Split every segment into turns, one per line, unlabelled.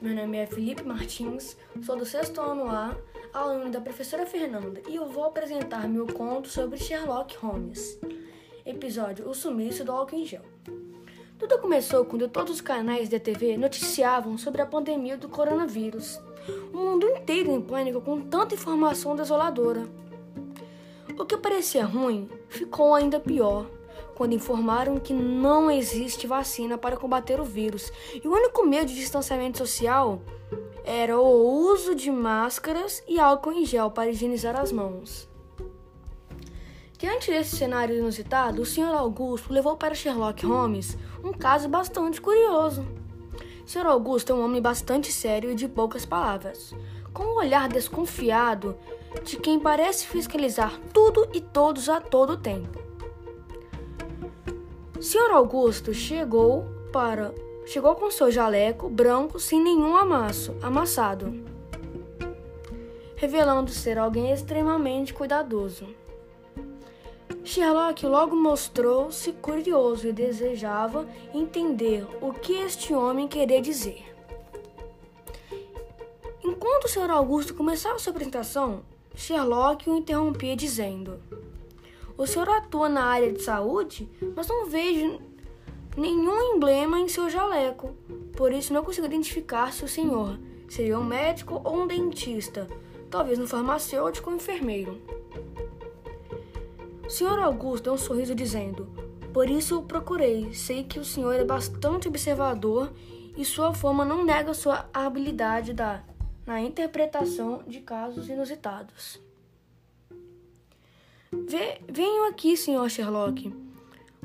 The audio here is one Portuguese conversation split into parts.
Meu nome é Felipe Martins, sou do sexto ano A, aluno da professora Fernanda, e eu vou apresentar meu conto sobre Sherlock Holmes. Episódio O Sumiço do Álcool em Gel. Tudo começou quando todos os canais da TV noticiavam sobre a pandemia do coronavírus. O mundo inteiro em pânico com tanta informação desoladora. O que parecia ruim ficou ainda pior quando informaram que não existe vacina para combater o vírus e o único meio de distanciamento social era o uso de máscaras e álcool em gel para higienizar as mãos. Diante desse cenário inusitado, o Sr. Augusto levou para Sherlock Holmes um caso bastante curioso. Sr. Augusto é um homem bastante sério e de poucas palavras, com um olhar desconfiado de quem parece fiscalizar tudo e todos a todo tempo. Sr. Augusto chegou para chegou com seu jaleco branco sem nenhum amasso, amassado, revelando ser alguém extremamente cuidadoso. Sherlock logo mostrou-se curioso e desejava entender o que este homem queria dizer. Enquanto o Sr. Augusto começava sua apresentação, Sherlock o interrompia dizendo: o senhor atua na área de saúde, mas não vejo nenhum emblema em seu jaleco. Por isso não consigo identificar se o senhor seria um médico ou um dentista, talvez um farmacêutico ou enfermeiro. O senhor Augusto deu um sorriso dizendo: Por isso procurei. Sei que o senhor é bastante observador e sua forma não nega sua habilidade da, na interpretação de casos inusitados. Venho aqui, senhor Sherlock,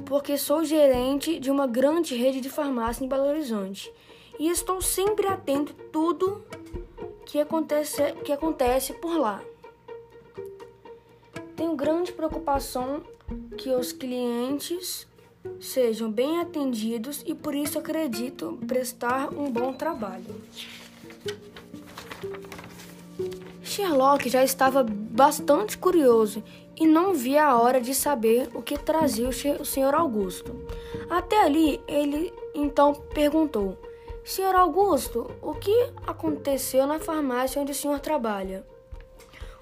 porque sou gerente de uma grande rede de farmácia em Belo Horizonte e estou sempre atento a tudo que acontece, que acontece por lá. Tenho grande preocupação que os clientes sejam bem atendidos e por isso acredito prestar um bom trabalho. Sherlock já estava bastante curioso e não via a hora de saber o que trazia o Sr. Augusto. Até ali, ele então perguntou: Sr. Augusto, o que aconteceu na farmácia onde o senhor trabalha?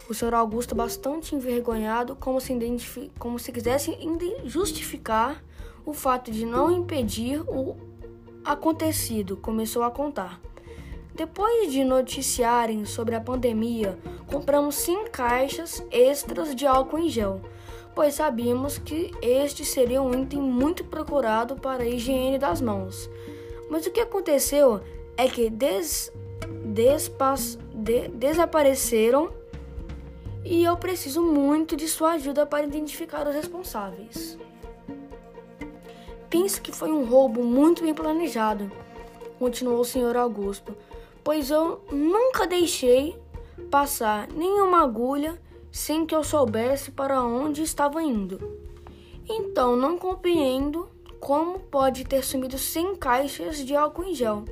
O Sr. Augusto, bastante envergonhado, como se, como se quisesse justificar o fato de não impedir o acontecido, começou a contar. Depois de noticiarem sobre a pandemia, compramos 100 caixas extras de álcool em gel, pois sabíamos que este seria um item muito procurado para a higiene das mãos. Mas o que aconteceu é que des, despas, de, desapareceram e eu preciso muito de sua ajuda para identificar os responsáveis. Penso que foi um roubo muito bem planejado, continuou o senhor Augusto pois eu nunca deixei passar nenhuma agulha sem que eu soubesse para onde estava indo. Então não compreendo como pode ter sumido 100 caixas de álcool em gel.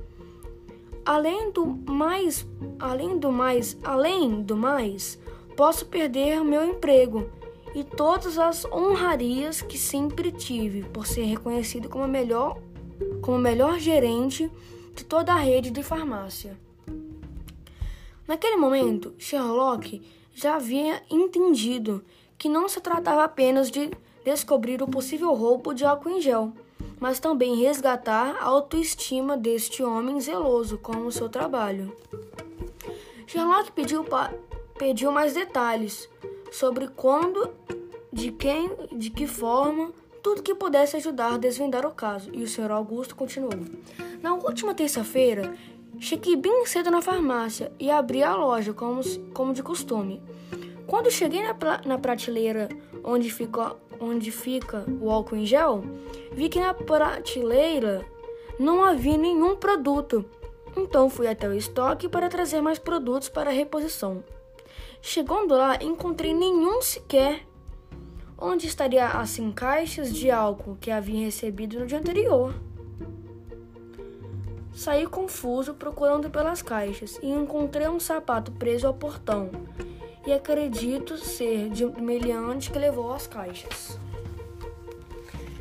Além do mais, além do mais, além do mais, posso perder meu emprego e todas as honrarias que sempre tive por ser reconhecido como melhor, como melhor gerente de toda a rede de farmácia. Naquele momento, Sherlock já havia entendido que não se tratava apenas de descobrir o possível roubo de álcool em gel, mas também resgatar a autoestima deste homem zeloso com o seu trabalho. Sherlock pediu, pediu mais detalhes sobre quando, de quem, de que forma tudo que pudesse ajudar a desvendar o caso, e o Sr. Augusto continuou. Na última terça-feira, cheguei bem cedo na farmácia e abri a loja, como, como de costume. Quando cheguei na, na prateleira onde fica, onde fica o álcool em gel, vi que na prateleira não havia nenhum produto. Então fui até o estoque para trazer mais produtos para reposição. Chegando lá, encontrei nenhum sequer onde estaria as 100 caixas de álcool que havia recebido no dia anterior. Saí confuso procurando pelas caixas e encontrei um sapato preso ao portão. E acredito ser de um meliante que levou as caixas.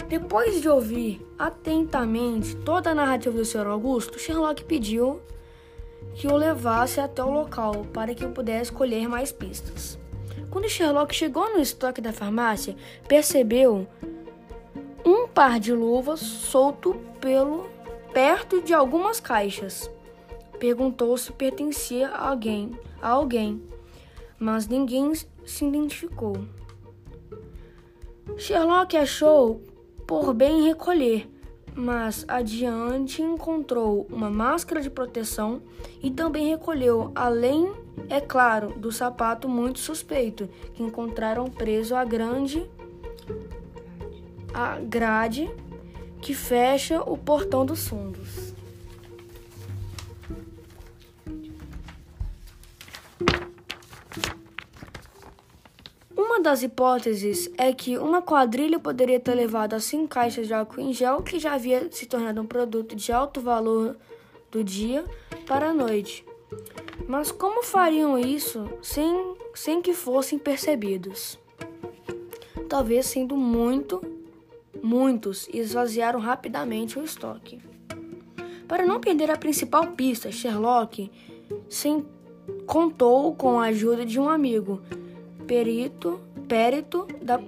Depois de ouvir atentamente toda a narrativa do Sr. Augusto, Sherlock pediu que o levasse até o local para que eu pudesse colher mais pistas. Quando Sherlock chegou no estoque da farmácia, percebeu um par de luvas solto pelo perto de algumas caixas. Perguntou se pertencia a alguém, a alguém, mas ninguém se identificou. Sherlock achou por bem recolher, mas adiante encontrou uma máscara de proteção e também recolheu, além, é claro, do sapato muito suspeito que encontraram preso à grande a grade que fecha o portão dos fundos. Das hipóteses é que uma quadrilha poderia ter levado as cinco caixas de álcool em gel, que já havia se tornado um produto de alto valor do dia para a noite. Mas como fariam isso sem, sem que fossem percebidos? Talvez sendo muito, muitos, e esvaziaram rapidamente o estoque. Para não perder a principal pista, Sherlock sem, contou com a ajuda de um amigo perito, perito, da,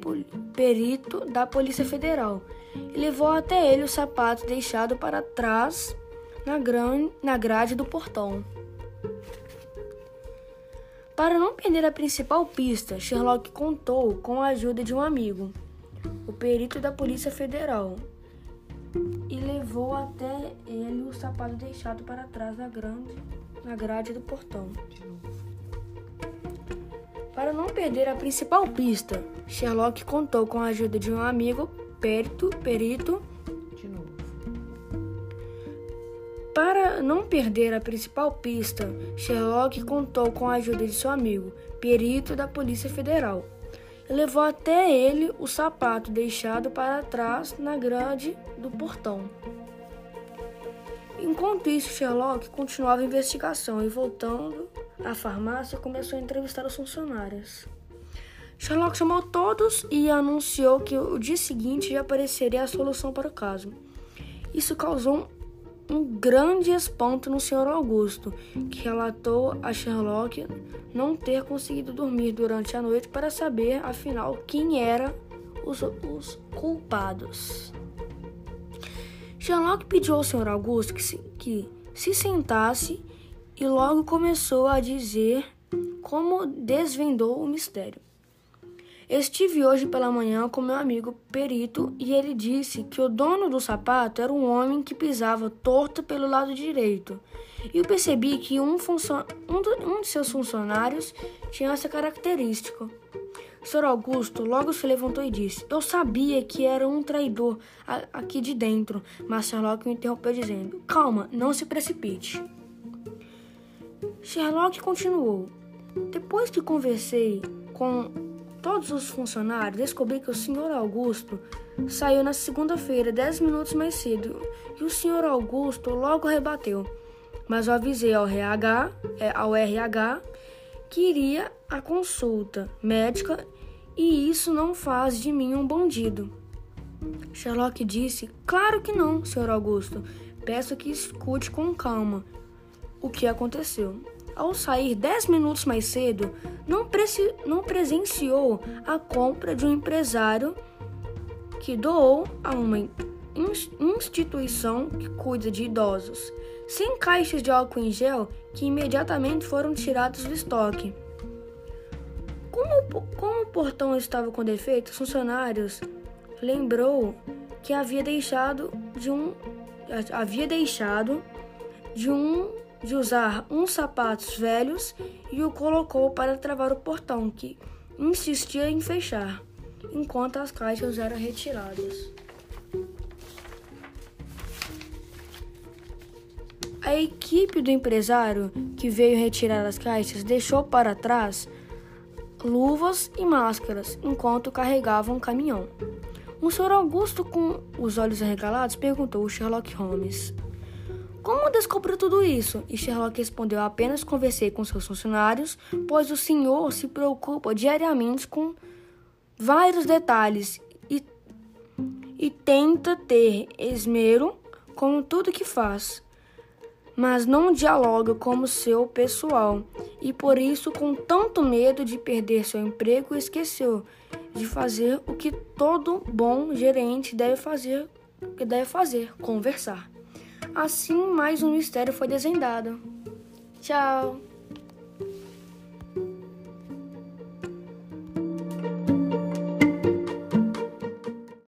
perito da Polícia Federal e levou até ele o sapato deixado para trás na, gran, na grade do portão. Para não perder a principal pista, Sherlock contou com a ajuda de um amigo, o perito da Polícia Federal, e levou até ele o sapato deixado para trás na, grande, na grade do portão. Para não perder a principal pista, Sherlock contou com a ajuda de um amigo, perito, perito. De novo. Para não perder a principal pista, Sherlock contou com a ajuda de seu amigo, perito da Polícia Federal. Levou até ele o sapato deixado para trás na grade do portão. Enquanto isso, Sherlock continuava a investigação e voltando à farmácia começou a entrevistar os funcionários. Sherlock chamou todos e anunciou que o dia seguinte já apareceria a solução para o caso. Isso causou um grande espanto no Sr. Augusto, que relatou a Sherlock não ter conseguido dormir durante a noite para saber, afinal, quem eram os, os culpados. Sherlock pediu ao Sr. Augusto que se, que se sentasse e logo começou a dizer como desvendou o mistério. Estive hoje pela manhã com meu amigo perito e ele disse que o dono do sapato era um homem que pisava torto pelo lado direito. E eu percebi que um, um, do, um de seus funcionários tinha essa característica. Sr. Augusto logo se levantou e disse: Eu sabia que era um traidor aqui de dentro, mas Sherlock me interrompeu dizendo: Calma, não se precipite. Sherlock continuou: Depois que conversei com todos os funcionários, descobri que o Sr. Augusto saiu na segunda-feira, dez minutos mais cedo, e o Sr. Augusto logo rebateu. Mas eu avisei ao RH, é, ao RH que iria à consulta médica e isso não faz de mim um bandido. Sherlock disse: Claro que não, Sr. Augusto. Peço que escute com calma o que aconteceu. Ao sair dez minutos mais cedo, não, não presenciou a compra de um empresário que doou a uma instituição que cuida de idosos 100 caixas de álcool em gel que imediatamente foram tiradas do estoque. Como, como o portão estava com defeito, os funcionários lembrou que havia deixado de um havia deixado de um de usar uns sapatos velhos e o colocou para travar o portão que insistia em fechar, enquanto as caixas eram retiradas. A equipe do empresário que veio retirar as caixas deixou para trás luvas e máscaras enquanto carregavam um caminhão. O Sr. Augusto, com os olhos arregalados, perguntou Sherlock Holmes: descobriu tudo isso? E Sherlock respondeu: Apenas conversei com seus funcionários, pois o senhor se preocupa diariamente com vários detalhes e, e tenta ter esmero com tudo que faz. mas não dialoga como seu pessoal, e por isso, com tanto medo de perder seu emprego, esqueceu de fazer o que todo bom gerente deve fazer, que deve fazer, conversar. Assim, mais um mistério foi desvendado. Tchau.